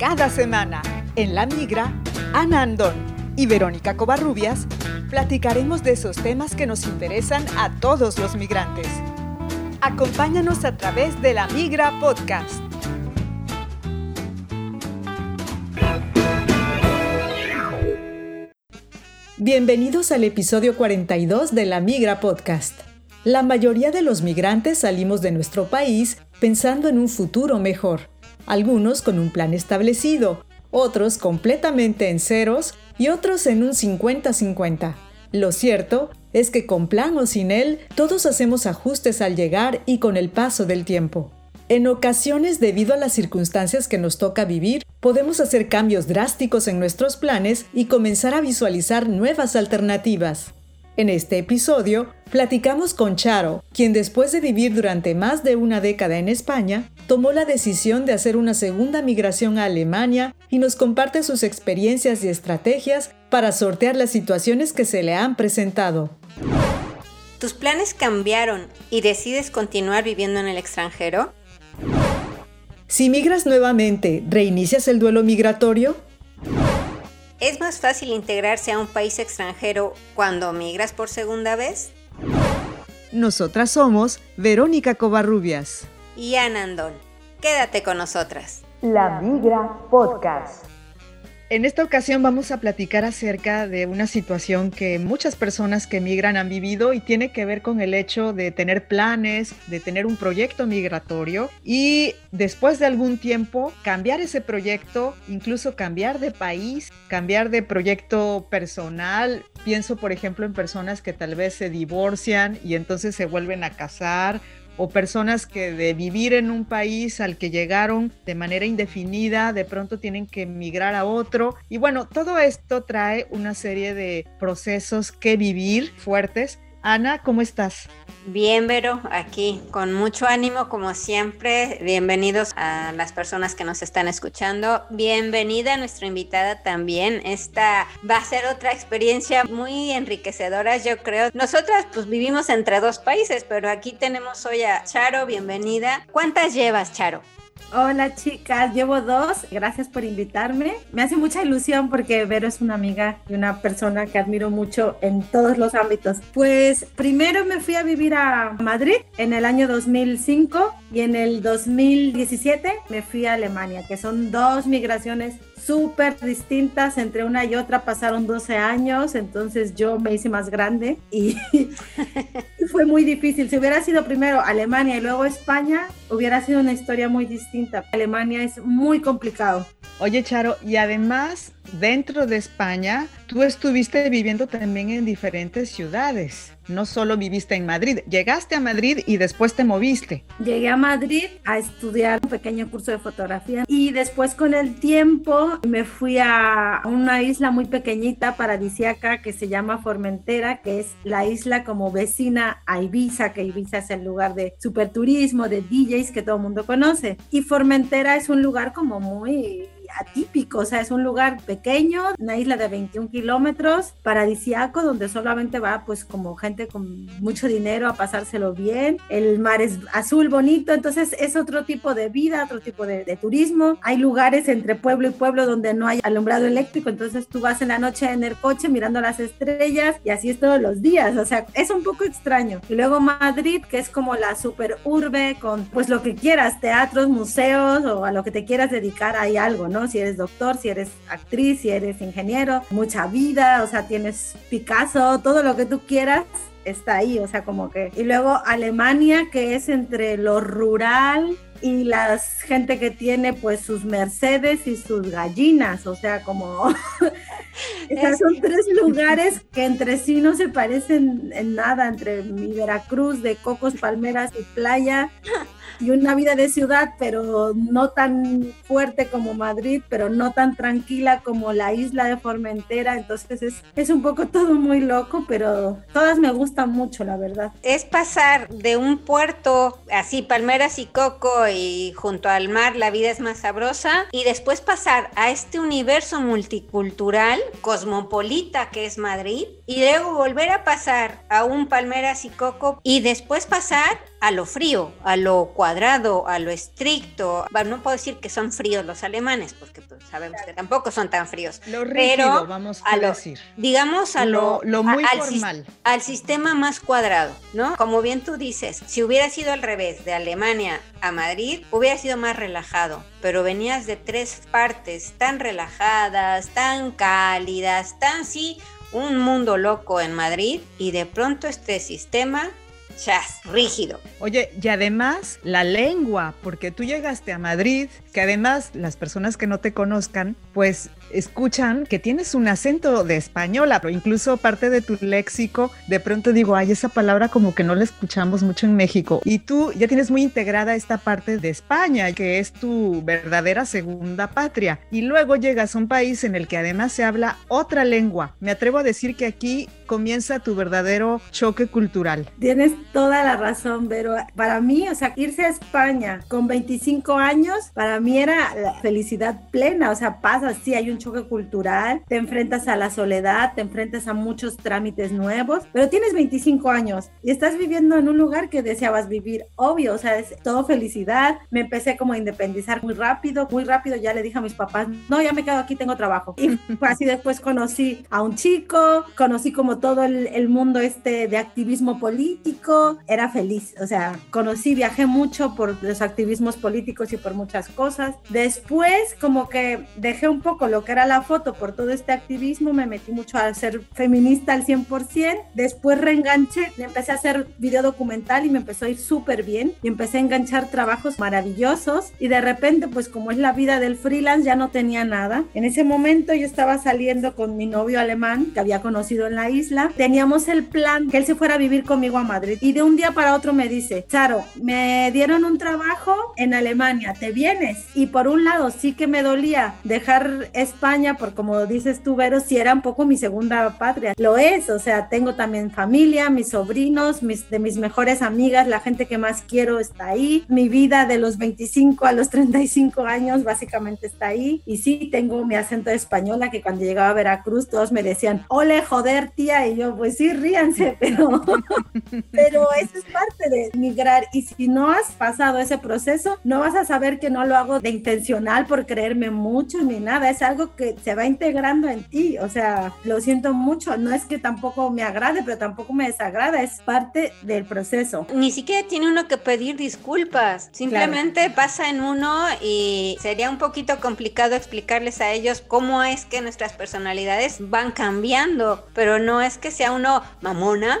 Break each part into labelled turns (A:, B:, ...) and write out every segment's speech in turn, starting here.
A: Cada semana, en La Migra, Ana Andón y Verónica Covarrubias platicaremos de esos temas que nos interesan a todos los migrantes. Acompáñanos a través de La Migra Podcast. Bienvenidos al episodio 42 de La Migra Podcast. La mayoría de los migrantes salimos de nuestro país pensando en un futuro mejor, algunos con un plan establecido, otros completamente en ceros y otros en un 50-50. Lo cierto es que con plan o sin él, todos hacemos ajustes al llegar y con el paso del tiempo. En ocasiones, debido a las circunstancias que nos toca vivir, podemos hacer cambios drásticos en nuestros planes y comenzar a visualizar nuevas alternativas. En este episodio, platicamos con Charo, quien después de vivir durante más de una década en España, tomó la decisión de hacer una segunda migración a Alemania y nos comparte sus experiencias y estrategias para sortear las situaciones que se le han presentado.
B: ¿Tus planes cambiaron y decides continuar viviendo en el extranjero?
A: Si migras nuevamente, ¿reinicias el duelo migratorio?
B: ¿Es más fácil integrarse a un país extranjero cuando migras por segunda vez?
A: Nosotras somos Verónica Covarrubias
B: y Ana Andón. Quédate con nosotras.
A: La Migra Podcast. En esta ocasión vamos a platicar acerca de una situación que muchas personas que migran han vivido y tiene que ver con el hecho de tener planes, de tener un proyecto migratorio y después de algún tiempo cambiar ese proyecto, incluso cambiar de país, cambiar de proyecto personal. Pienso, por ejemplo, en personas que tal vez se divorcian y entonces se vuelven a casar o personas que de vivir en un país al que llegaron de manera indefinida, de pronto tienen que emigrar a otro. Y bueno, todo esto trae una serie de procesos que vivir fuertes Ana, ¿cómo estás?
B: Bien, Vero, aquí con mucho ánimo como siempre. Bienvenidos a las personas que nos están escuchando. Bienvenida a nuestra invitada también. Esta va a ser otra experiencia muy enriquecedora, yo creo. Nosotras pues vivimos entre dos países, pero aquí tenemos hoy a Charo, bienvenida. ¿Cuántas llevas, Charo?
C: Hola chicas, llevo dos. Gracias por invitarme. Me hace mucha ilusión porque Vero es una amiga y una persona que admiro mucho en todos los ámbitos. Pues primero me fui a vivir a Madrid en el año 2005 y en el 2017 me fui a Alemania, que son dos migraciones súper distintas entre una y otra. Pasaron 12 años, entonces yo me hice más grande y, fue muy difícil. Si hubiera sido primero Alemania y luego España, hubiera sido una historia muy distinta. Alemania es muy complicado.
A: Oye, Charo, y además, dentro de España, tú estuviste viviendo también en diferentes ciudades. No solo viviste en Madrid, llegaste a Madrid y después te moviste.
C: Llegué a Madrid a estudiar un pequeño curso de fotografía y después con el tiempo me fui a una isla muy pequeñita, paradisiaca, que se llama Formentera, que es la isla como vecina a Ibiza, que Ibiza es el lugar de superturismo, de DJs que todo el mundo conoce. Y Formentera es un lugar como muy atípico, o sea, es un lugar pequeño, una isla de 21 kilómetros, paradisiaco, donde solamente va pues como gente con mucho dinero a pasárselo bien, el mar es azul, bonito, entonces es otro tipo de vida, otro tipo de, turismo, hay lugares entre pueblo y pueblo donde no hay alumbrado eléctrico, entonces tú vas en la noche en el coche mirando las estrellas y así es todos los días, o sea, es un poco extraño. Y luego Madrid, que es como la super urbe con pues lo que quieras, teatros, museos o a lo que te quieras dedicar, hay algo, ¿no? Si eres doctor, si eres actriz, si eres ingeniero, mucha vida, o sea, tienes Picasso, todo lo que tú quieras está ahí, o sea, como que... Y luego Alemania, que es entre lo rural y la gente que tiene pues sus Mercedes y sus gallinas, o sea, como... Esas son tres lugares que entre sí no se parecen en nada, entre mi Veracruz de cocos, palmeras y playa y una vida de ciudad, pero no tan fuerte como Madrid, pero no tan tranquila como la isla de Formentera. Entonces es, es un poco todo muy loco, pero todas me gustan mucho, la verdad.
B: Es pasar de un puerto así, palmeras y coco y junto al mar la vida es más sabrosa y después pasar a este universo multicultural, cosmopolita que es Madrid y luego volver a pasar a un palmeras y coco y después pasar a lo frío, a lo cuadrado, a lo estricto. Bueno, no puedo decir que son fríos los alemanes, porque pues, sabemos que tampoco son tan fríos.
A: Lo rígido, vamos a, decir.
B: Digamos a lo,
A: lo, muy formal.
B: al sistema más cuadrado, ¿no? Como bien tú dices, si hubiera sido al revés, de Alemania a Madrid, hubiera sido más relajado, pero venías de tres partes tan relajadas, tan cálidas, tan sí, un mundo loco en Madrid y de pronto este sistema chas, rígido.
A: Oye, y además la lengua, porque tú llegaste a Madrid, que además las personas que no te conozcan, pues escuchan que tienes un acento de española, pero incluso parte de tu léxico, de pronto digo, ay, esa palabra como que no la escuchamos mucho en México. Y tú ya tienes muy integrada esta parte de España, que es tu verdadera segunda patria. Y luego llegas a un país en el que además se habla otra lengua. Me atrevo a decir que aquí comienza tu verdadero choque cultural.
C: Tienes toda la razón, pero para mí, o sea, irse a España con 25 años, para mí era la felicidad plena, o sea, pasa, sí, hay un choque cultural, te enfrentas a la soledad, te enfrentas a muchos trámites nuevos, pero tienes 25 años y estás viviendo en un lugar que deseabas vivir, obvio, o sea, es todo felicidad. Me empecé como a independizar muy rápido, muy rápido ya le dije a mis papás, no, ya me quedo aquí, tengo trabajo. Y así después conocí a un chico, conocí como todo el, el mundo este de activismo político, era feliz, o sea, conocí, viajé mucho por los activismos políticos y por muchas cosas. Después como que dejé un poco lo que era la foto por todo este activismo, me metí mucho a ser feminista al 100%, después reenganché, empecé a hacer video documental y me empezó a ir súper bien. Y empecé a enganchar trabajos maravillosos. Y de repente pues como es la vida del freelance ya no tenía nada. En ese momento yo estaba saliendo con mi novio alemán que había conocido en la isla, teníamos el plan que él se fuera a vivir conmigo a Madrid. Y de un día para otro me dice, Charo, me dieron un trabajo en Alemania, ¿te vienes? Y por un lado sí que me dolía dejar España, por como dices tú, Vero, si era un poco mi segunda patria. Lo es, o sea, tengo también familia, mis sobrinos, mis, de mis mejores amigas, la gente que más quiero está ahí. Mi vida de los 25 a los 35 años básicamente está ahí. Y sí, tengo mi acento de española que cuando llegaba a Veracruz todos me decían, ole, joder, tía. Y yo, pues sí, ríanse, pero, pero eso es parte de migrar. Y si no has pasado ese proceso, no vas a saber que no lo hago de intencional por creerme mucho ni nada. Es algo que se va integrando en ti. O sea, lo siento mucho. No es que tampoco me agrade, pero tampoco me desagrada. Es parte del proceso.
B: Ni siquiera tiene uno que pedir disculpas. Simplemente pasa en uno y sería un poquito complicado explicarles a ellos cómo es que nuestras personalidades van cambiando. Pero no es que sea uno mamona,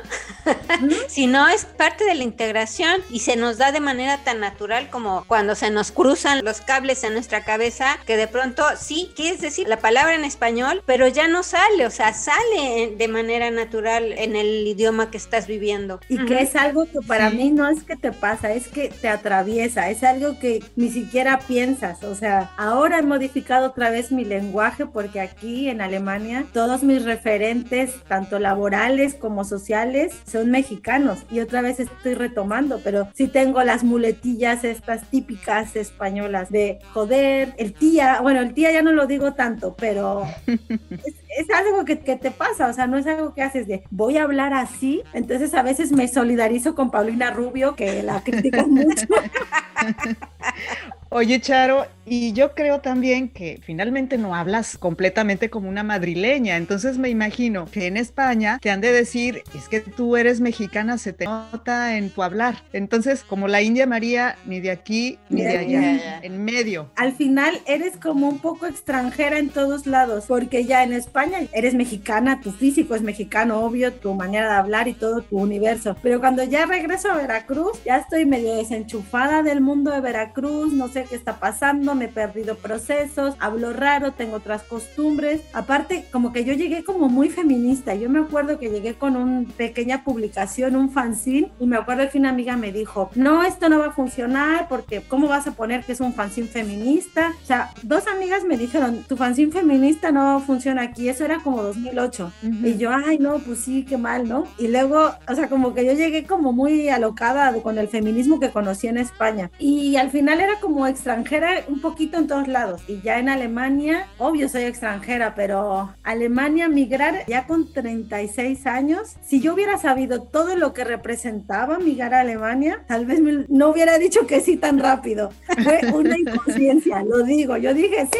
B: sino es parte de la integración y se nos da de manera tan natural como cuando se nos cruzan los cables en nuestra cabeza que de pronto sí quieres decir la palabra en español, pero ya no sale, o sea, sale de manera natural en el idioma que estás viviendo.
C: Y que es algo que para mí no es que te pasa, es que te atraviesa, es algo que ni siquiera piensas, o sea, ahora he modificado otra vez mi lenguaje porque aquí en Alemania todos mis referentes, tanto laborales como sociales, son mexicanos. Y otra vez estoy retomando, pero sí tengo las muletillas estas típicas españolas de joder, el tía, bueno, el tía ya no lo digo tanto, pero es, algo que, que, te pasa, o sea, no es algo que haces de voy a hablar así. Entonces a veces me solidarizo con Paulina Rubio, que la critico mucho.
A: Oye, Charo, y yo creo también que finalmente no hablas completamente como una madrileña, entonces me imagino que en España te han de decir, es que tú eres mexicana, se te nota en tu hablar. Entonces, como la India María, ni de aquí ni de allá, en medio.
C: Al final eres como un poco extranjera en todos lados, porque ya en España eres mexicana, tu físico es mexicano, obvio, tu manera de hablar y todo tu universo. Pero cuando ya regreso a Veracruz, ya estoy medio desenchufada del mundo de Veracruz, no sé qué está pasando, me he perdido procesos, hablo raro, tengo otras costumbres. Aparte, como que yo llegué como muy feminista. Yo me acuerdo que llegué con una pequeña publicación, un fanzine, y me acuerdo que una amiga me dijo, no, esto no va a funcionar porque ¿cómo vas a poner que es un fanzine feminista? O sea, dos amigas me dijeron, tu fanzine feminista no funciona aquí. Eso era como 2008. Y yo, ay, no, pues sí, qué mal, ¿no? Y luego, o sea, como que yo llegué como muy alocada con el feminismo que conocí en España. Y al final era como extranjera un poquito en todos lados. Y ya en Alemania, obvio soy extranjera, pero Alemania migrar ya con 36 años, si yo hubiera sabido todo lo que representaba migrar a Alemania, tal vez no hubiera dicho que sí tan rápido. Fue una inconsciencia, lo digo. Yo dije, sí,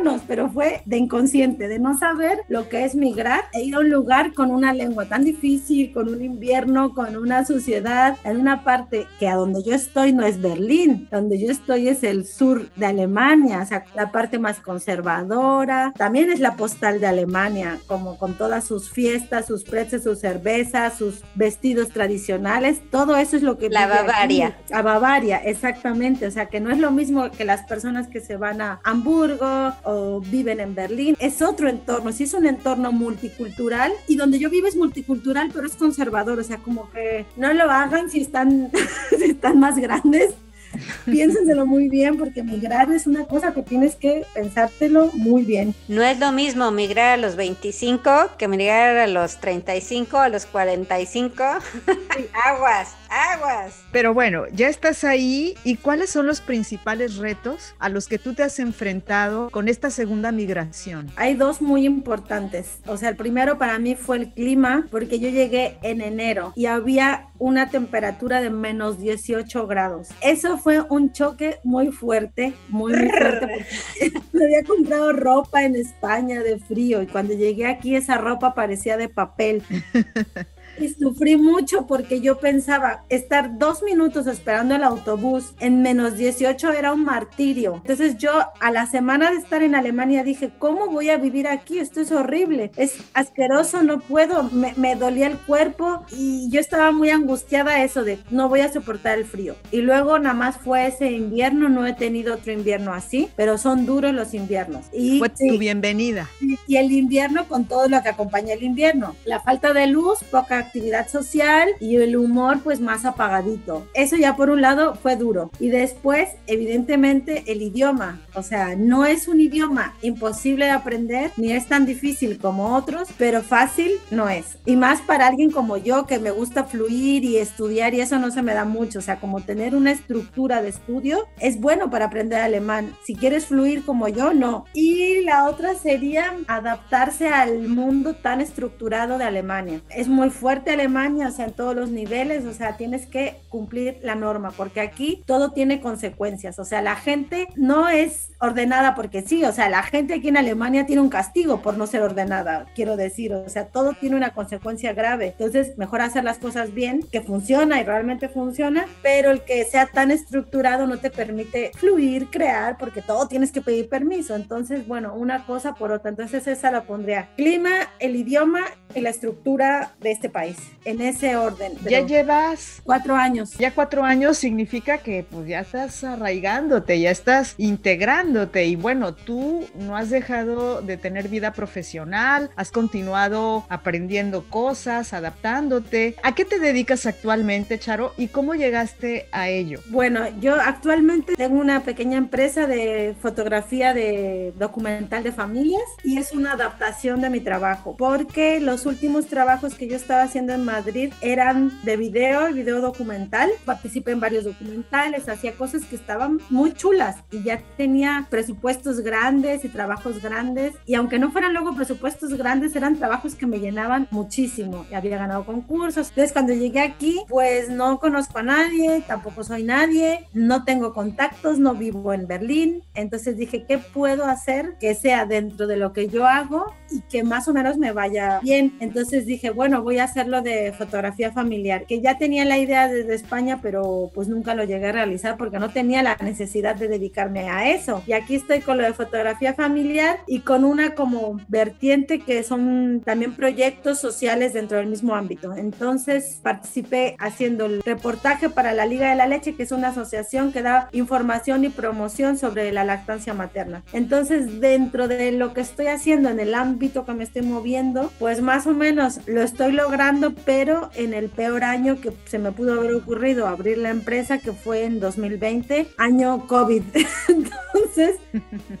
C: vámonos, pero fue de inconsciente, de no saber lo que es migrar e ir a un lugar con una lengua tan difícil, con un invierno, con una suciedad, en una parte que a donde yo estoy no es Berlín, donde yo estoy es el sur de Alemania, o sea, la parte más conservadora. También es la postal de Alemania, como con todas sus fiestas, sus precios, sus cervezas, sus vestidos tradicionales, todo eso es lo que...
B: La Bavaria.
C: A Bavaria, exactamente, o sea, que no es lo mismo que las personas que se van a Hamburgo o viven en Berlín, es otro entorno, sí es un entorno multicultural. Y donde yo vivo es multicultural, pero es conservador, o sea, como que no lo hagan si están, si están más grandes piénsenselo muy bien porque migrar es una cosa que tienes que pensártelo muy bien.
B: No es lo mismo migrar a los 25 que migrar a los 35, a los 45. aguas, aguas.
A: Pero bueno, ya estás ahí y ¿cuáles son los principales retos a los que tú te has enfrentado con esta segunda migración?
C: Hay dos muy importantes. O sea, el primero para mí fue el clima porque yo llegué en enero y había una temperatura de menos 18 grados. Eso fue un choque muy fuerte, muy, muy fuerte, porque había comprado ropa en España de frío y cuando llegué aquí esa ropa parecía de papel. y sufrí mucho porque yo pensaba estar dos minutos esperando el autobús en menos 18 era un martirio. Entonces yo a la semana de estar en Alemania dije, ¿cómo voy a vivir aquí? Esto es horrible, es asqueroso, no puedo, me, me dolía el cuerpo y yo estaba muy angustiada eso de no voy a soportar el frío. Y luego nada más fue ese invierno, no he tenido otro invierno así, pero son duros los inviernos.
A: Y, fue tu bienvenida.
C: Y, y el invierno con todo lo que acompaña el invierno, la falta de luz, poca actividad social y el humor pues más apagadito. Eso ya por un lado fue duro. Y después, evidentemente, el idioma. O sea, no es un idioma imposible de aprender, ni es tan difícil como otros, pero fácil no es. Y más para alguien como yo que me gusta fluir y estudiar y eso no se me da mucho. O sea, como tener una estructura de estudio es bueno para aprender alemán. Si quieres fluir como yo, no. Y la otra sería adaptarse al mundo tan estructurado de Alemania. Es muy fuerte Alemania, o sea, en todos los niveles, o sea, tienes que cumplir la norma, porque aquí todo tiene consecuencias, o sea, la gente no es ordenada porque sí, o sea, la gente aquí en Alemania tiene un castigo por no ser ordenada, quiero decir, o sea, todo tiene una consecuencia grave, entonces mejor hacer las cosas bien, que funciona y realmente funciona, pero el que sea tan estructurado no te permite fluir, crear, porque todo tienes que pedir permiso, entonces, bueno, una cosa por otra, entonces esa la pondría, clima, el idioma y la estructura de este país, en ese orden.
A: Ya llevas
C: cuatro años.
A: Ya cuatro años significa que pues ya estás arraigándote, ya estás integrándote y bueno, tú no has dejado de tener vida profesional, has continuado aprendiendo cosas, adaptándote. ¿A qué te dedicas actualmente, Charo, y cómo llegaste a ello?
C: Bueno, yo actualmente tengo una pequeña empresa de fotografía de documental de familias y es una adaptación de mi trabajo, porque los últimos trabajos que yo estaba haciendo en Madrid eran de video, video documental. Participé en varios documentales, hacía cosas que estaban muy chulas y ya tenía presupuestos grandes y trabajos grandes. Y aunque no fueran luego presupuestos grandes, eran trabajos que me llenaban muchísimo. Y había ganado concursos. Entonces, cuando llegué aquí, pues no conozco a nadie, tampoco soy nadie, no tengo contactos, no vivo en Berlín. Entonces dije, ¿qué puedo hacer que sea dentro de lo que yo hago y que más o menos me vaya bien? Entonces dije, bueno, voy a hacerlo de fotografía familiar, que ya tenía la idea desde España, pero pues nunca lo llegué a realizar porque no tenía la necesidad de dedicarme a eso. Y aquí estoy con lo de fotografía familiar y con una como vertiente que son también proyectos sociales dentro del mismo ámbito. Entonces participé haciendo el reportaje para la Liga de la Leche, que es una asociación que da información y promoción sobre la lactancia materna. Entonces dentro de lo que estoy haciendo en el ámbito que me estoy moviendo, pues más o menos lo estoy logrando trabajando, pero en el peor año que se me pudo haber ocurrido abrir la empresa, que fue en 2020, año COVID. Entonces,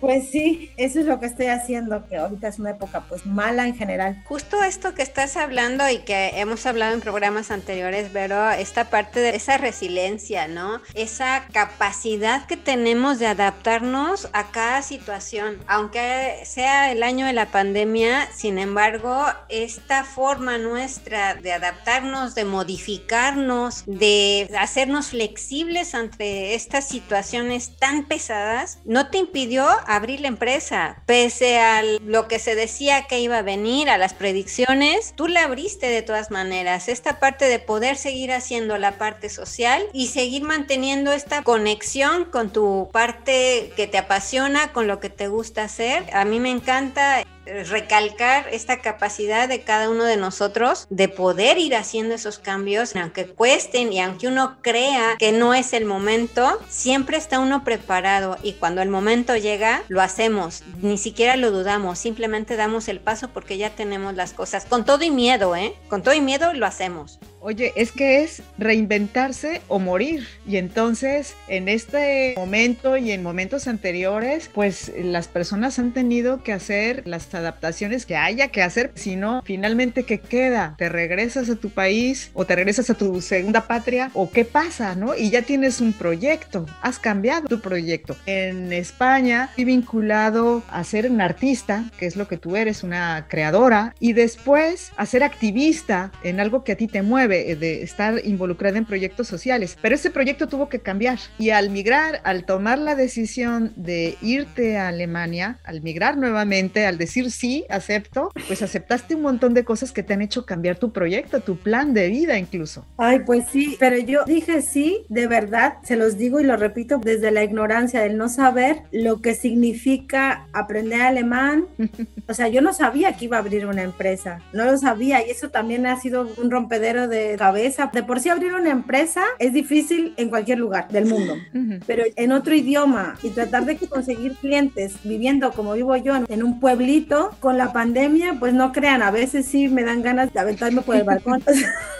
C: pues sí, eso es lo que estoy haciendo, que ahorita es una época pues mala en general.
B: Justo esto que estás hablando y que hemos hablado en programas anteriores, Vero, esta parte de esa resiliencia, ¿no? Esa capacidad que tenemos de adaptarnos a cada situación, aunque sea el año de la pandemia, sin embargo, esta forma nuestra de adaptarnos, de modificarnos, de hacernos flexibles ante estas situaciones tan pesadas, no te impidió abrir la empresa, pese a lo que se decía que iba a venir, a las predicciones, tú la abriste de todas maneras. Esta parte de poder seguir haciendo la parte social y seguir manteniendo esta conexión con tu parte que te apasiona, con lo que te gusta hacer. A mí me encanta recalcar esta capacidad de cada uno de nosotros de poder ir haciendo esos cambios, aunque cuesten y aunque uno crea que no es el momento, siempre está uno preparado y cuando el momento llega, lo hacemos, ni siquiera lo dudamos, simplemente damos el paso porque ya tenemos las cosas, con todo y miedo, ¿eh? Con todo y miedo lo hacemos.
A: Oye, es que es reinventarse o morir. Y entonces, en este momento y en momentos anteriores, pues las personas han tenido que hacer las adaptaciones que haya que hacer. Si no, finalmente, ¿qué queda? ¿Te regresas a tu país o te regresas a tu segunda patria? ¿O qué pasa, no? Y ya tienes un proyecto, has cambiado tu proyecto. En España, estoy vinculado a ser un artista, que es lo que tú eres, una creadora, y después a ser activista en algo que a ti te mueve eh, de, estar involucrada en proyectos sociales, pero ese proyecto tuvo que cambiar y al migrar, al tomar la decisión de irte a Alemania, al migrar nuevamente, al decir sí, acepto, pues aceptaste un montón de cosas que te han hecho cambiar tu proyecto, tu plan de vida incluso.
C: Ay, pues sí, pero yo dije sí, de verdad, se los digo y lo repito desde la ignorancia del no saber lo que significa aprender alemán. O sea, yo no sabía que iba a abrir una empresa, no lo sabía y eso también ha sido un rompedero de cabeza. De por sí abrir una empresa es difícil en cualquier lugar del mundo, pero en otro idioma y tratar de conseguir clientes viviendo como vivo yo en un pueblito con la pandemia, pues no crean, a veces sí me dan ganas de aventarme por el balcón.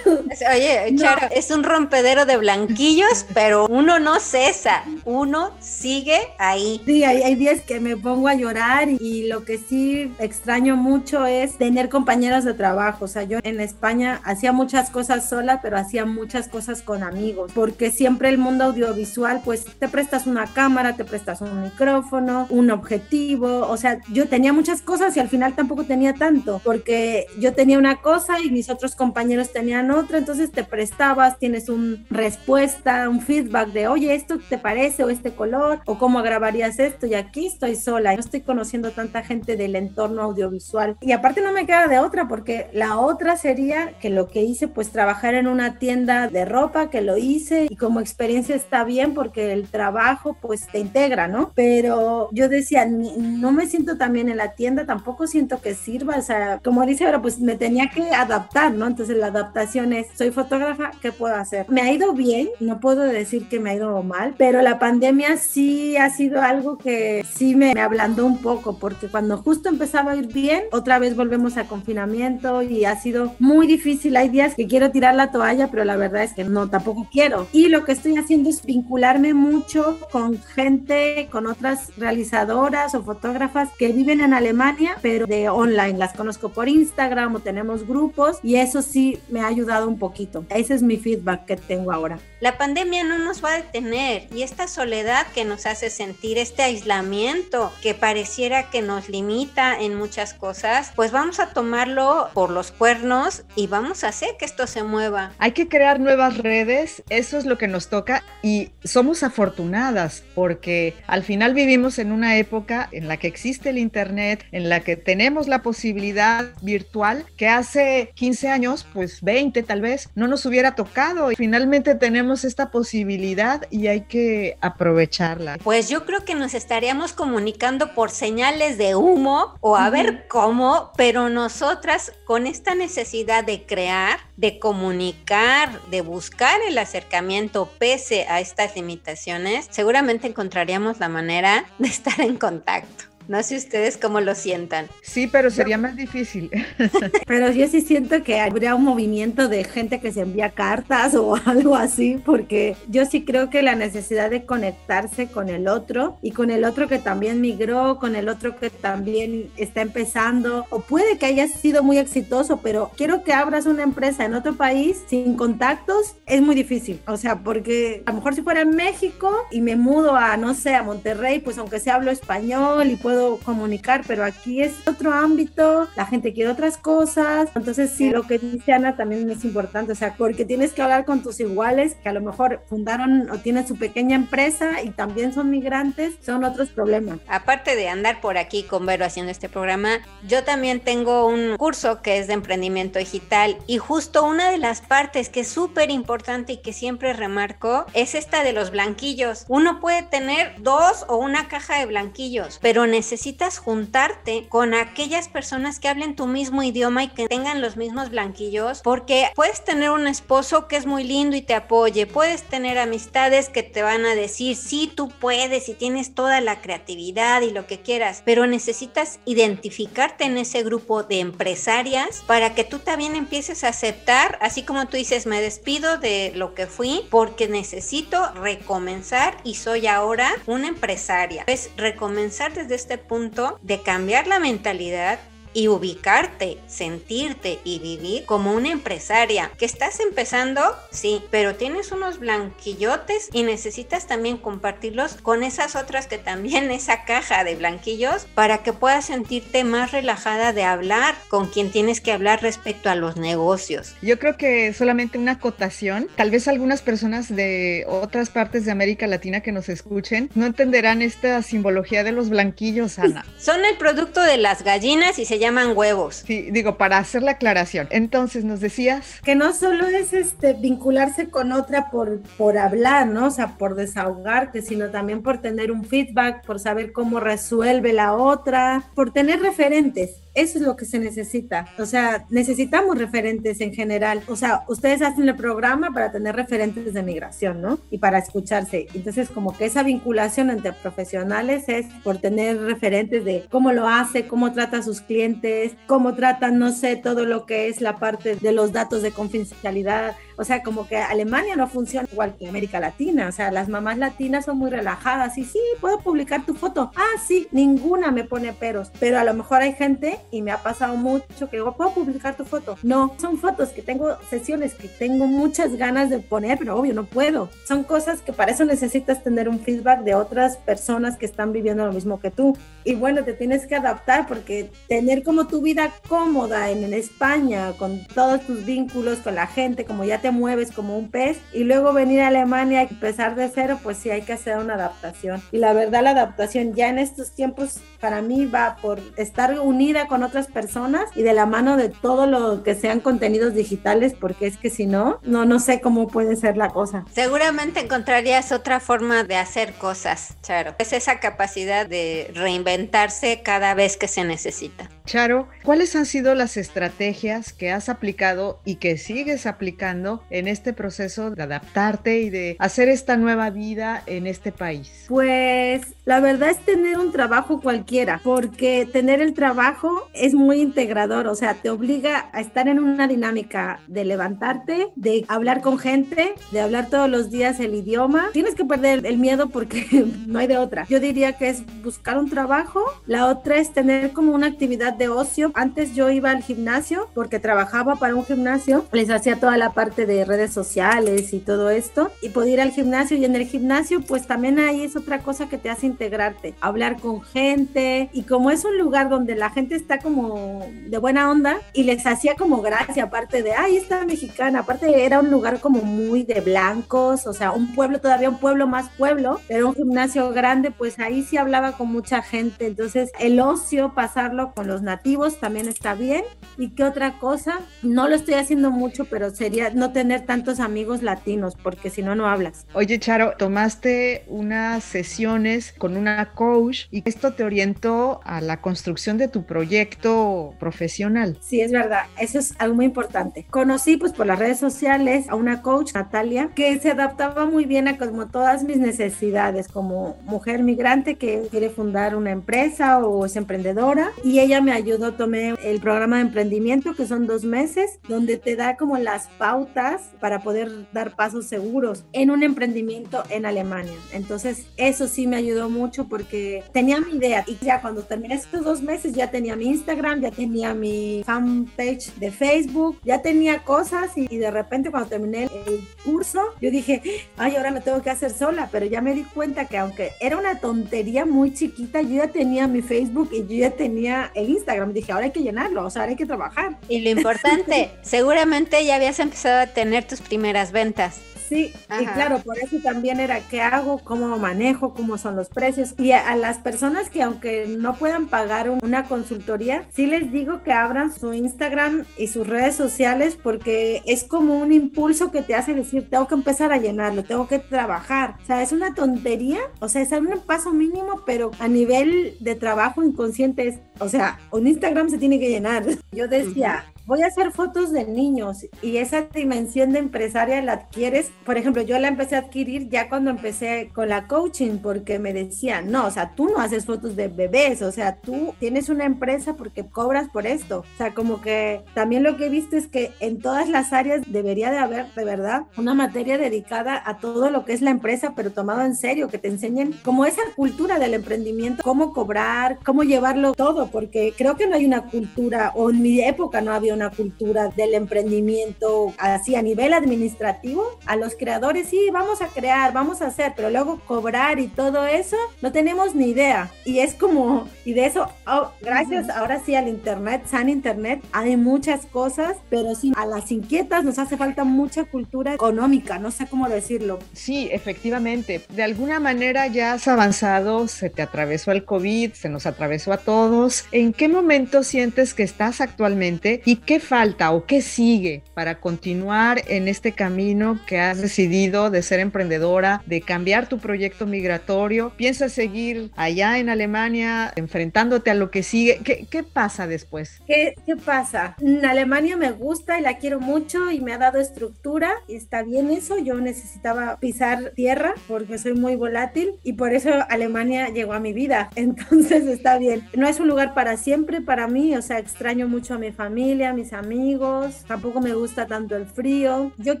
B: Oye, Charo, es un rompedero de blanquillos, pero uno no cesa, uno sigue ahí.
C: Sí, hay, hay días que me pongo a llorar y lo que sí extraño mucho es tener compañeros de trabajo. O sea, yo en España hacía muchas cosas sola, pero hacía muchas cosas con amigos, porque siempre el mundo audiovisual, pues te prestas una cámara, te prestas un micrófono, un objetivo, o sea, yo tenía muchas cosas y al final tampoco tenía tanto, porque yo tenía una cosa y mis otros compañeros tenían otra, entonces te prestabas, tienes una respuesta, un feedback de, oye, esto te parece o este color, o cómo grabarías esto, y aquí estoy sola, no estoy conociendo tanta gente del entorno audiovisual. Y aparte no me queda de otra, porque la otra sería que lo que hice, pues trabajar en una tienda de ropa, que lo hice, y como experiencia está bien, porque el trabajo, pues te integra, ¿no? Pero yo decía, no me siento también en la tienda, tampoco siento que sirva, o sea, como dice ahora, pues me tenía que adaptar, ¿no? Entonces la adaptación soy fotógrafa, ¿qué puedo hacer? Me ha ido bien, no puedo decir que me ha ido mal, pero la pandemia sí ha sido algo que sí me, ablandó un poco, porque cuando justo empezaba a ir bien, otra vez volvemos a confinamiento y ha sido muy difícil. Hay días que quiero tirar la toalla, pero la verdad es que no, tampoco quiero. Y lo que estoy haciendo es vincularme mucho con gente, con otras realizadoras o fotógrafas que viven en Alemania, pero de online. Las conozco por Instagram o tenemos grupos y eso sí me ha ayudado un poquito. Ese es mi feedback que tengo ahora.
B: La pandemia no nos va a detener y esta soledad que nos hace sentir, este aislamiento que pareciera que nos limita en muchas cosas, pues vamos a tomarlo por los cuernos y vamos a hacer que esto se mueva.
A: Hay que crear nuevas redes, eso es lo que nos toca y somos afortunadas porque al final vivimos en una época en la que existe el Internet, en la que tenemos la posibilidad virtual que hace 15 años, pues 20, tal vez no nos hubiera tocado. Y finalmente tenemos esta posibilidad y hay que aprovecharla.
B: Pues yo creo que nos estaríamos comunicando por señales de humo o a ver cómo, pero nosotras con esta necesidad de crear, de comunicar, de buscar el acercamiento pese a estas limitaciones, seguramente encontraríamos la manera de estar en contacto. No sé ustedes cómo lo sientan.
D: Sí, pero sería más difícil.
C: pero yo sí siento que habría un movimiento de gente que se envía cartas o algo así, porque yo sí creo que la necesidad de conectarse con el otro y con el otro que también migró, con el otro que también está empezando, o puede que haya sido muy exitoso, pero quiero que abras una empresa en otro país sin contactos, es muy difícil. O sea, porque a lo mejor si fuera en México y me mudo a, no sé, a Monterrey, pues aunque sea hablo español y puedo comunicar, pero aquí es otro ámbito, la gente quiere otras cosas. Entonces, sí, lo que dice Ana también es importante, o sea, porque tienes que hablar con tus iguales que a lo mejor fundaron o tienen su pequeña empresa y también son migrantes, son otros problemas.
B: Aparte de andar por aquí con Vero haciendo este programa, yo también tengo un curso que es de emprendimiento digital y justo una de las partes que es súper importante y que siempre remarco es esta de los blanquillos. Uno puede tener dos o una caja de blanquillos, pero necesitas juntarte con aquellas personas que hablen tu mismo idioma y que tengan los mismos blanquillos, porque puedes tener un esposo que es muy lindo y te apoye, puedes tener amistades que te van a decir, sí, tú puedes y tienes toda la creatividad y lo que quieras, pero necesitas identificarte en ese grupo de empresarias para que tú también empieces a aceptar, así como tú dices, me despido de lo que fui porque necesito recomenzar y soy ahora una empresaria. Es recomenzar desde este punto de cambiar la mentalidad y ubicarte, sentirte y vivir como una empresaria. Que estás empezando, sí, pero tienes unos blanquillotes y necesitas también compartirlos con esas otras que también esa caja de blanquillos para que puedas sentirte más relajada de hablar con quien tienes que hablar respecto a los negocios.
D: Yo creo que solamente una acotación, tal vez algunas personas de otras partes de América Latina que nos escuchen no entenderán esta simbología de los blanquillos, Ana.
B: Son el producto de las gallinas y se llaman huevos.
D: Sí, digo, para hacer la aclaración. Entonces, nos decías.
C: Que no solo es este vincularse con otra por, por hablar, ¿no? O sea, por desahogarte, sino también por tener un feedback, por saber cómo resuelve la otra, por tener referentes. Eso es lo que se necesita. O sea, necesitamos referentes en general. O sea, ustedes hacen el programa para tener referentes de migración, ¿no? Y para escucharse. Entonces, como que esa vinculación entre profesionales es por tener referentes de cómo lo hace, cómo trata a sus clientes, cómo tratan, no sé, todo lo que es la parte de los datos de confidencialidad. O sea, como que Alemania no funciona igual que América Latina. O sea, las mamás latinas son muy relajadas y sí, puedo publicar tu foto. Ah, sí, ninguna me pone peros. Pero a lo mejor hay gente y me ha pasado mucho que digo, ¿puedo publicar tu foto? No, son fotos que tengo, sesiones que tengo muchas ganas de poner, pero obvio no puedo. Son cosas que para eso necesitas tener un feedback de otras personas que están viviendo lo mismo que tú. Y bueno, te tienes que adaptar porque tener como tu vida cómoda en, en España, con todos tus vínculos con la gente, como ya te mueves como un pez, y luego venir a Alemania y empezar de cero, pues sí hay que hacer una adaptación. Y la verdad, la adaptación ya en estos tiempos para mí va por estar unida con otras personas y de la mano de todo lo que sean contenidos digitales, porque es que si no, no, no sé cómo puede ser la cosa.
B: Seguramente encontrarías otra forma de hacer cosas, Charo. Es esa capacidad de reinventarse cada vez que se necesita.
D: Charo, ¿cuáles han sido las estrategias que has aplicado y que sigues aplicando en este proceso de adaptarte y de hacer esta nueva vida en este país?
C: Pues la verdad es tener un trabajo cualquiera, porque tener el trabajo es muy integrador, o sea, te obliga a estar en una dinámica de levantarte, de hablar con gente, de hablar todos los días el idioma. Tienes que perder el miedo porque no hay de otra. Yo diría que es buscar un trabajo, la otra es tener como una actividad de ocio. Antes yo iba al gimnasio porque trabajaba para un gimnasio, les hacía toda la parte de redes sociales y todo esto y podía ir al gimnasio y en el gimnasio pues también ahí es otra cosa que te hace integrarte, hablar con gente y como es un lugar donde la gente está como de buena onda y les hacía como gracia aparte de, ay, está mexicana, aparte era un lugar como muy de blancos, o sea, un pueblo todavía un pueblo más pueblo, pero un gimnasio grande, pues ahí sí hablaba con mucha gente, entonces el ocio pasarlo con los nativos también está bien. ¿Y qué otra cosa? No lo estoy haciendo mucho, pero sería no tener tantos amigos latinos, porque si no, no hablas.
D: Oye, Charo, tomaste unas sesiones con una coach y esto te orientó a la construcción de tu proyecto profesional.
C: Sí, es verdad. Eso es algo muy importante. Conocí, pues, por las redes sociales a una coach, Natalia, que se adaptaba muy bien a como todas mis necesidades como mujer migrante que quiere fundar una empresa o es emprendedora. Y ella me ayudó, tomé el programa de emprendimiento que son dos meses, donde te da como las pautas para poder dar pasos seguros en un emprendimiento en Alemania. Entonces, eso sí me ayudó mucho porque tenía mi idea y ya cuando terminé estos dos meses ya tenía mi Instagram, ya tenía mi fanpage de Facebook, ya tenía cosas y, y de repente cuando terminé el curso, yo dije, ay, ahora me tengo que hacer sola, pero ya me di cuenta que aunque era una tontería muy chiquita, yo ya tenía mi Facebook y yo ya tenía el Instagram. Dije, ahora hay que llenarlo, o sea, ahora hay que trabajar.
B: Y lo importante, seguramente ya habías empezado a tener tus primeras ventas.
C: Sí, y claro, por eso también era qué hago, cómo manejo, cómo son los precios. Y a, las personas que aunque no puedan pagar una consultoría, sí les digo que abran su Instagram y sus redes sociales porque es como un impulso que te hace decir, tengo que empezar a llenarlo, tengo que trabajar. O sea, es una tontería, o sea, es un paso mínimo, pero a nivel de trabajo inconsciente es, o sea, un Instagram se tiene que llenar. Yo decía, voy a hacer fotos de niños y esa dimensión de empresaria la adquieres. Por ejemplo, yo la empecé a adquirir ya cuando empecé con la coaching porque me decían, no, o sea, tú no haces fotos de bebés, o sea, tú tienes una empresa porque cobras por esto. O sea, como que también lo que he visto es que en todas las áreas debería de haber, de verdad, una materia dedicada a todo lo que es la empresa, pero tomado en serio, que te enseñen como esa cultura del emprendimiento, cómo cobrar, cómo llevarlo todo, porque creo que no hay una cultura, o en mi época no había una cultura del emprendimiento así a nivel administrativo. A los creadores sí, vamos a crear, vamos a hacer, pero luego cobrar y todo eso, no tenemos ni idea. Y es como, y de eso, oh, gracias ahora sí al Internet, San Internet, hay muchas cosas, pero sí, a las inquietas nos hace falta mucha cultura económica, no sé cómo decirlo.
D: Sí, efectivamente. De alguna manera ya has avanzado, se te atravesó el COVID, se nos atravesó a todos. ¿En qué momento sientes que estás actualmente y qué falta o qué sigue para continuar en este camino que has decidido de ser emprendedora, de cambiar tu proyecto migratorio? ¿Piensas seguir allá en Alemania enfrentándote a lo que sigue? ¿Qué, qué pasa después?
C: ¿Qué, ¿Qué pasa? Alemania me gusta y la quiero mucho y me ha dado estructura está bien eso. Yo necesitaba pisar tierra porque soy muy volátil y por eso Alemania llegó a mi vida. Entonces está bien. No es un lugar para siempre para mí, o sea, extraño mucho a mi familia, mis amigos, tampoco me gusta tanto el frío. Yo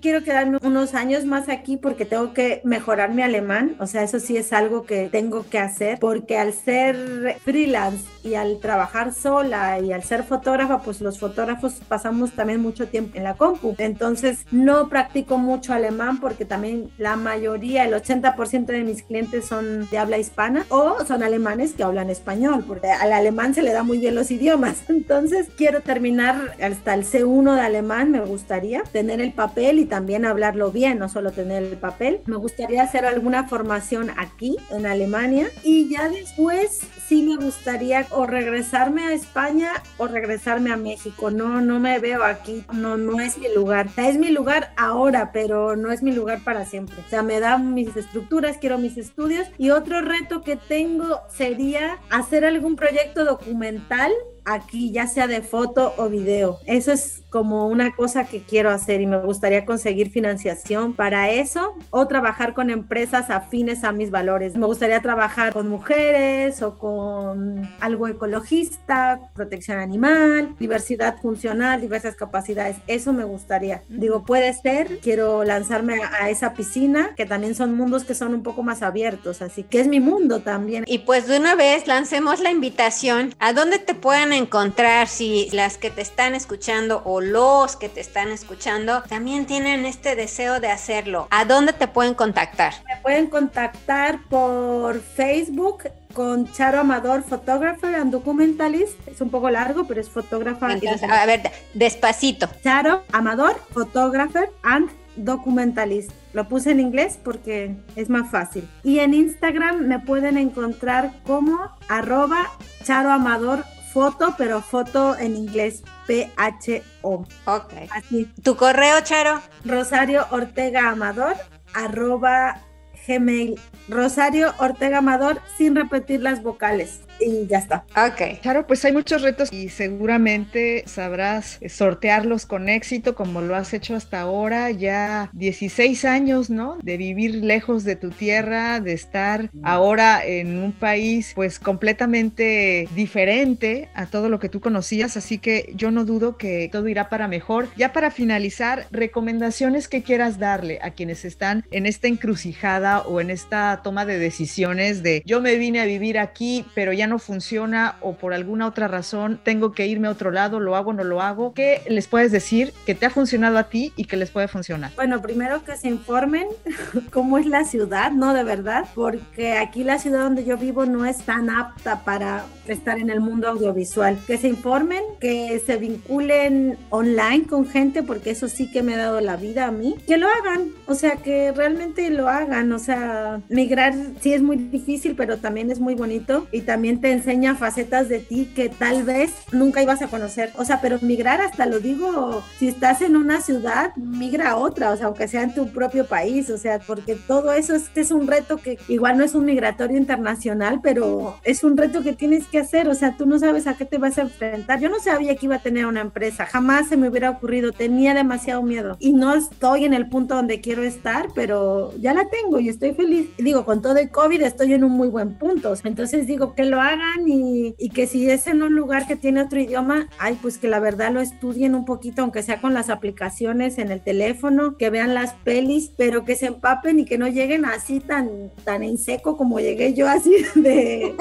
C: quiero quedarme unos años más aquí porque tengo que mejorar mi alemán, o sea, eso sí es algo que tengo que hacer porque al ser freelance y al trabajar sola y al ser fotógrafa, pues los fotógrafos pasamos también mucho tiempo en la compu. Entonces no practico mucho alemán porque también la mayoría, el 80% de mis clientes son de habla hispana o son alemanes que hablan español, porque al alemán se le da muy bien los idiomas. Entonces quiero terminar hasta el C1 de alemán, me gustaría tener el papel y también hablarlo bien, no solo tener el papel. Me gustaría hacer alguna formación aquí en Alemania y ya después sí me gustaría o regresarme a España o regresarme a México. No, no me veo aquí. No, no es mi lugar. es mi lugar ahora, pero no es mi lugar para siempre. O sea, me dan mis estructuras, quiero mis estudios. Y otro reto que tengo sería hacer algún proyecto documental aquí, ya sea de foto o video. Eso es como una cosa que quiero hacer y me gustaría conseguir financiación para eso o trabajar con empresas afines a mis valores. Me gustaría trabajar con mujeres o con algo ecologista, protección animal, diversidad funcional, diversas capacidades. Eso me gustaría. Digo, puede ser, quiero lanzarme a esa piscina, que también son mundos que son un poco más abiertos, así que es mi mundo también.
B: Y pues de una vez lancemos la invitación. ¿A dónde te pueden encontrar si las que te están escuchando o los que te están escuchando también tienen este deseo de hacerlo? ¿A dónde te pueden contactar?
C: Me pueden contactar por Facebook con Charo Amador, Photographer and Documentalist. Es un poco largo, pero es fotógrafa.
B: a ver, despacito.
C: Charo Amador, Photographer and Documentalist. Lo puse en inglés porque es más fácil. Y en Instagram me pueden encontrar como arroba Charo Amador foto, pero foto en inglés, P-H-O.
B: Ok. Así. ¿Tu correo, Charo?
C: Rosario Ortega Amador, arroba Gmail. Rosario Ortega Amador, sin repetir las vocales y ya está.
B: Ok.
A: Claro, pues hay muchos retos y seguramente sabrás sortearlos con éxito como lo has hecho hasta ahora, ya 16 años, ¿no? De vivir lejos de tu tierra, de estar ahora en un país pues completamente diferente a todo lo que tú conocías, así que yo no dudo que todo irá para mejor. Ya para finalizar, recomendaciones que quieras darle a quienes están en esta encrucijada o en esta toma de decisiones de yo me vine a vivir aquí, pero ya no funciona o por alguna otra razón tengo que irme a otro lado, lo hago, no lo hago, ¿qué les puedes decir que te ha funcionado a ti y que les puede funcionar?
C: Bueno, primero que se informen cómo es la ciudad, ¿no? De verdad, porque aquí la ciudad donde yo vivo no es tan apta para estar en el mundo audiovisual. Que se informen, que se vinculen online con gente, porque eso sí que me ha dado la vida a mí. Que lo hagan, o sea, que realmente lo hagan, o sea, migrar sí es muy difícil, pero también es muy bonito y también te enseña facetas de ti que tal vez nunca ibas a conocer. O sea, pero migrar hasta lo digo, si estás en una ciudad, migra a otra, o sea, aunque sea en tu propio país, o sea, porque todo eso es, es un reto que igual no es un migratorio internacional, pero es un reto que tienes que hacer, o sea, tú no sabes a qué te vas a enfrentar. Yo no sabía que iba a tener una empresa, jamás se me hubiera ocurrido, tenía demasiado miedo y no estoy en el punto donde quiero estar, pero ya la tengo y estoy feliz. Digo, con todo el COVID estoy en un muy buen punto, entonces digo que lo hagan y, y que si es en un lugar que tiene otro idioma, ay, pues que la verdad lo estudien un poquito, aunque sea con las aplicaciones en el teléfono, que vean las pelis, pero que se empapen y que no lleguen así tan, tan en seco como llegué yo así de...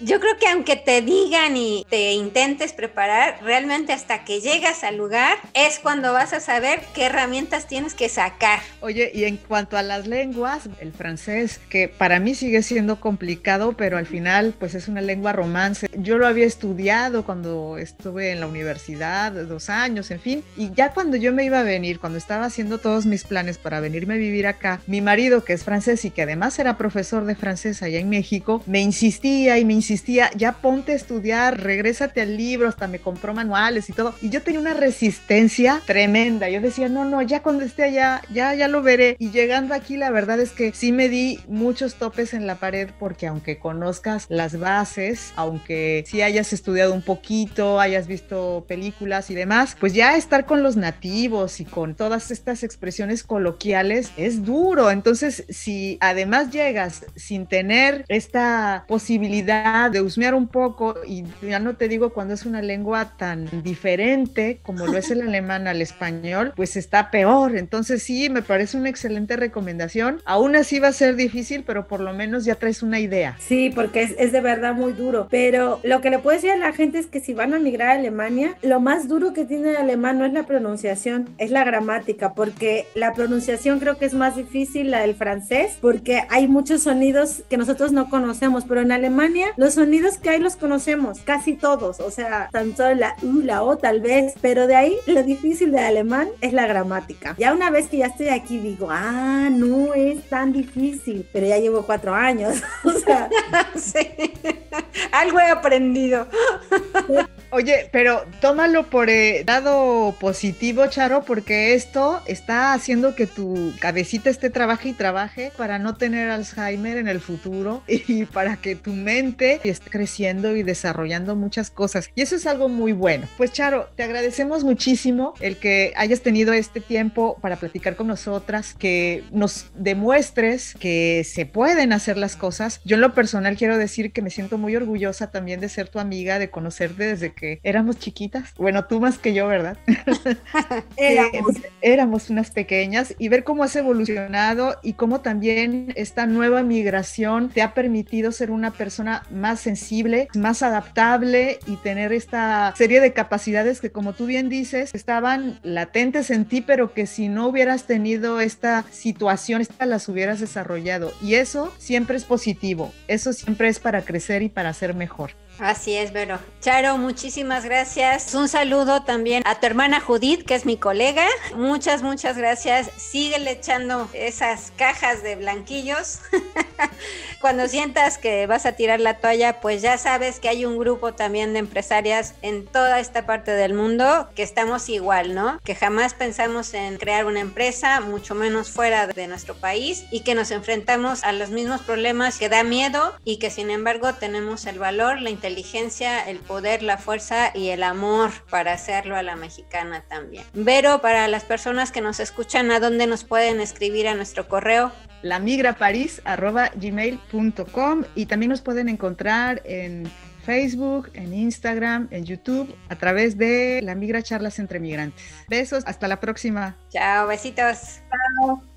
B: Yo creo que aunque te digan y te intentes preparar, realmente hasta que llegas al lugar es cuando vas a saber qué herramientas tienes que sacar.
A: Oye, y en cuanto a las lenguas, el francés, que para mí sigue siendo complicado, pero al final pues es una lengua romance. Yo lo había estudiado cuando estuve en la universidad, dos años, en fin, y ya cuando yo me iba a venir, cuando estaba haciendo todos mis planes para venirme a vivir acá, mi marido, que es francés y que además era profesor de francés allá en México, me insistía y me insistía, ya ponte a estudiar, regrésate al libro, hasta me compró manuales y todo. Y yo tenía una resistencia tremenda. Yo decía, no, no, ya cuando esté allá, ya, ya lo veré. Y llegando aquí, la verdad es que sí me di muchos topes en la pared porque aunque conozcas las bases, aunque sí hayas estudiado un poquito, hayas visto películas y demás, pues ya estar con los nativos y con todas estas expresiones coloquiales es duro. Entonces, si además llegas sin tener esta posibilidad de husmear un poco, y ya no te digo cuando es una lengua tan diferente como lo es el alemán al español, pues está peor. Entonces sí, me parece una excelente recomendación. Aún así va a ser difícil, pero por lo menos ya traes una idea.
C: Sí, porque es, de verdad muy duro. Pero lo que le puedo decir a la gente es que si van a migrar a Alemania, lo más duro que tiene el alemán no es la pronunciación, es la gramática, porque la pronunciación creo que es más difícil la del francés, porque hay muchos sonidos que nosotros no conocemos, pero en Alemania los sonidos que hay los conocemos, casi todos, o sea, tanto la U, la O tal vez, pero de ahí lo difícil de alemán es la gramática. Ya una vez que ya estoy aquí digo, ah, no es tan difícil, pero ya llevo cuatro años, o sea,
B: sí. Algo he aprendido.
A: Oye, pero tómalo por eh, lado positivo, Charo, porque esto está haciendo que tu cabecita esté trabaje y trabaje para no tener Alzheimer en el futuro y para que tu mente esté creciendo y desarrollando muchas cosas. Y eso es algo muy bueno. Pues Charo, te agradecemos muchísimo el que hayas tenido este tiempo para platicar con nosotras, que nos demuestres que se pueden hacer las cosas. Yo en lo personal quiero decir que me siento muy orgullosa también de ser tu amiga, de conocerte desde que éramos chiquitas. Bueno, tú más que yo, ¿verdad?
C: éramos.
A: éramos unas pequeñas y ver cómo has evolucionado y cómo también esta nueva migración te ha permitido ser una persona más sensible, más adaptable y tener esta serie de capacidades que como tú bien dices estaban latentes en ti, pero que si no hubieras tenido esta situación, esta las hubieras desarrollado. Y eso siempre es positivo, eso siempre es para crecer y para ser mejor.
B: Así es, Vero. Charo, muchísimas gracias. Un saludo también a tu hermana Judith, que es mi colega. Muchas, muchas gracias. Síguele echando esas cajas de blanquillos. Cuando sientas que vas a tirar la toalla, pues ya sabes que hay un grupo también de empresarias en toda esta parte del mundo que estamos igual, ¿no? Que jamás pensamos en crear una empresa, mucho menos fuera de nuestro país y que nos enfrentamos a los mismos problemas que da miedo y que sin embargo tenemos el valor, la inteligencia, el poder, la fuerza y el amor para hacerlo a la mexicana también. Vero, para las personas que nos escuchan, ¿a dónde nos pueden escribir a nuestro correo?
A: lamigraparis.gmail.com y también nos pueden encontrar en Facebook, en Instagram, en YouTube, a través de La Migra Charlas entre Migrantes. Besos, hasta la próxima.
B: Chao, besitos.
C: Chao.